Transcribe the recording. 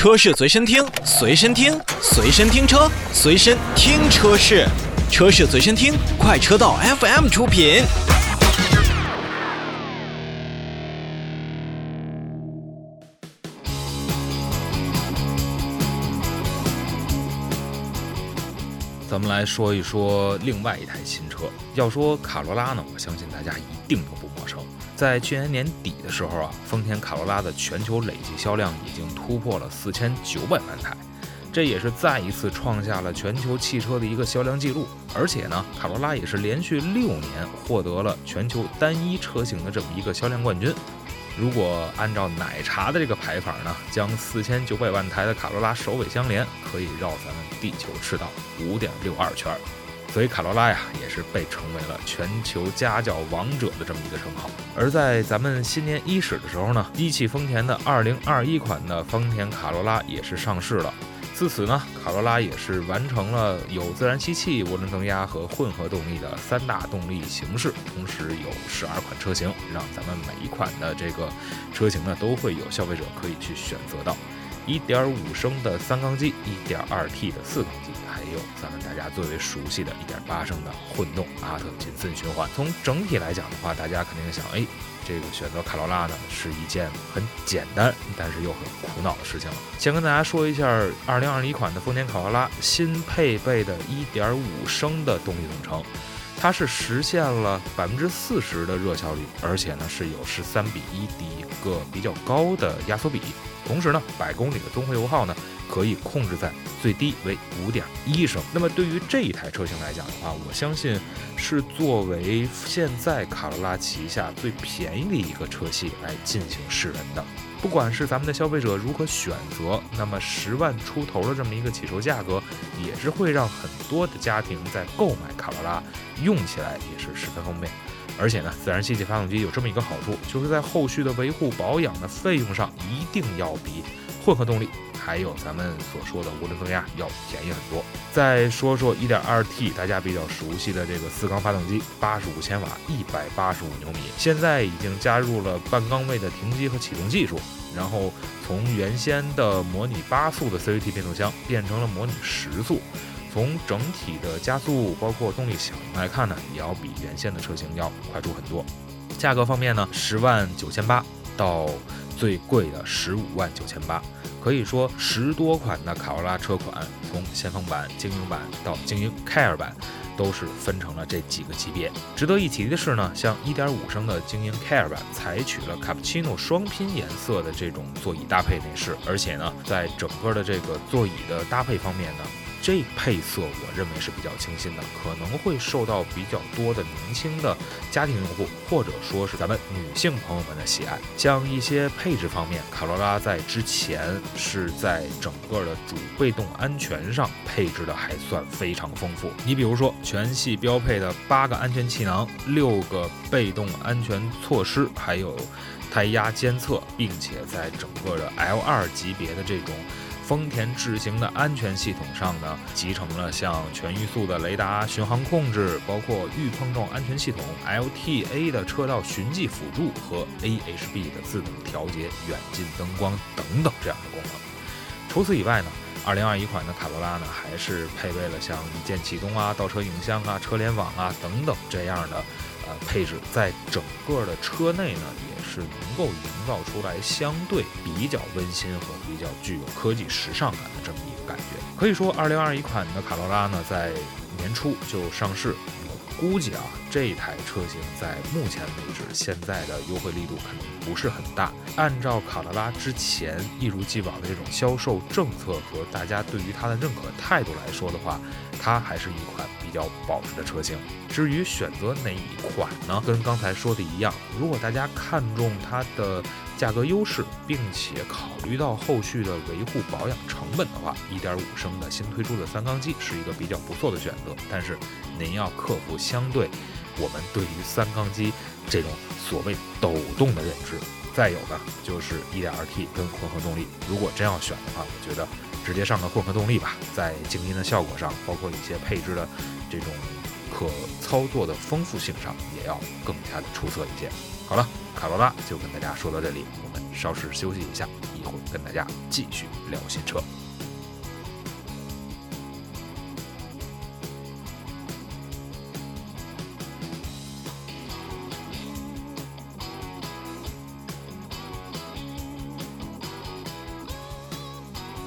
车市随身听，随身听，随身听车，随身听车市，车市随身听，快车道 FM 出品。咱们来说一说另外一台新车。要说卡罗拉呢，我相信大家一定都不陌生。在去年年底的时候啊，丰田卡罗拉的全球累计销量已经突破了四千九百万台，这也是再一次创下了全球汽车的一个销量记录。而且呢，卡罗拉也是连续六年获得了全球单一车型的这么一个销量冠军。如果按照奶茶的这个排法呢，将四千九百万台的卡罗拉首尾相连，可以绕咱们地球赤道五点六二圈。所以卡罗拉呀，也是被成为了全球家教王者的这么一个称号。而在咱们新年伊始的时候呢，一汽丰田的2021款的丰田卡罗拉也是上市了。自此呢，卡罗拉也是完成了有自然吸气、涡轮增压和混合动力的三大动力形式，同时有十二款车型，让咱们每一款的这个车型呢，都会有消费者可以去选择到。一点五升的三缸机，一点二 T 的四缸机，还有咱们大家最为熟悉的一点八升的混动阿特金森循环。从整体来讲的话，大家肯定想，哎，这个选择卡罗拉呢是一件很简单，但是又很苦恼的事情了。先跟大家说一下，二零二一款的丰田卡罗拉新配备的一点五升的动力总成，它是实现了百分之四十的热效率，而且呢是有十三比一的一个比较高的压缩比。同时呢，百公里的综合油耗呢，可以控制在最低为五点一升。那么对于这一台车型来讲的话，我相信是作为现在卡罗拉旗下最便宜的一个车系来进行试人的。不管是咱们的消费者如何选择，那么十万出头的这么一个起售价格，也是会让很多的家庭在购买卡罗拉用起来也是十分方便。而且呢，自然吸气发动机有这么一个好处，就是在后续的维护保养的费用上，一定要比混合动力还有咱们所说的涡轮增压要便宜很多。再说说 1.2T，大家比较熟悉的这个四缸发动机，八十五千瓦，一百八十五牛米，现在已经加入了半缸位的停机和启动技术，然后从原先的模拟八速的 CVT 变速箱变成了模拟十速。从整体的加速，包括动力响应来看呢，也要比原先的车型要快出很多。价格方面呢，十万九千八到最贵的十五万九千八，可以说十多款的卡罗拉车款，从先锋版、精英版到精英 Care 版，都是分成了这几个级别。值得一提的是呢，像1.5升的精英 Care 版采取了卡布奇诺双拼颜色的这种座椅搭配内饰，而且呢，在整个的这个座椅的搭配方面呢。这配色我认为是比较清新的，可能会受到比较多的年轻的家庭用户或者说是咱们女性朋友们的喜爱。像一些配置方面，卡罗拉在之前是在整个的主被动安全上配置的还算非常丰富。你比如说，全系标配的八个安全气囊、六个被动安全措施，还有胎压监测，并且在整个的 L2 级别的这种。丰田智行的安全系统上呢，集成了像全域速的雷达巡航控制，包括预碰撞安全系统、LTA 的车道循迹辅助和 AHB 的自动调节远近灯光等等这样的功能。除此以外呢，2021款的卡罗拉呢，还是配备了像一键启动啊、倒车影像啊、车联网啊等等这样的。呃配置在整个的车内呢，也是能够营造出来相对比较温馨和比较具有科技时尚感的这么一个感觉。可以说，二零二一款的卡罗拉呢，在年初就上市。估计啊，这台车型在目前为止，现在的优惠力度可能不是很大。按照卡罗拉之前一如既往的这种销售政策和大家对于它的认可态度来说的话，它还是一款比较保值的车型。至于选择哪一款呢？跟刚才说的一样，如果大家看中它的价格优势，并且考虑到后续的维护保养成本的话，1.5升的新推出的三缸机是一个比较不错的选择。但是您要克服相对我们对于三缸机这种所谓抖动的认知。再有呢，就是 1.2T 跟混合动力，如果真要选的话，我觉得直接上个混合动力吧，在静音的效果上，包括一些配置的这种。可操作的丰富性上也要更加的出色一些。好了，卡罗拉就跟大家说到这里，我们稍事休息一下，一会儿跟大家继续聊新车。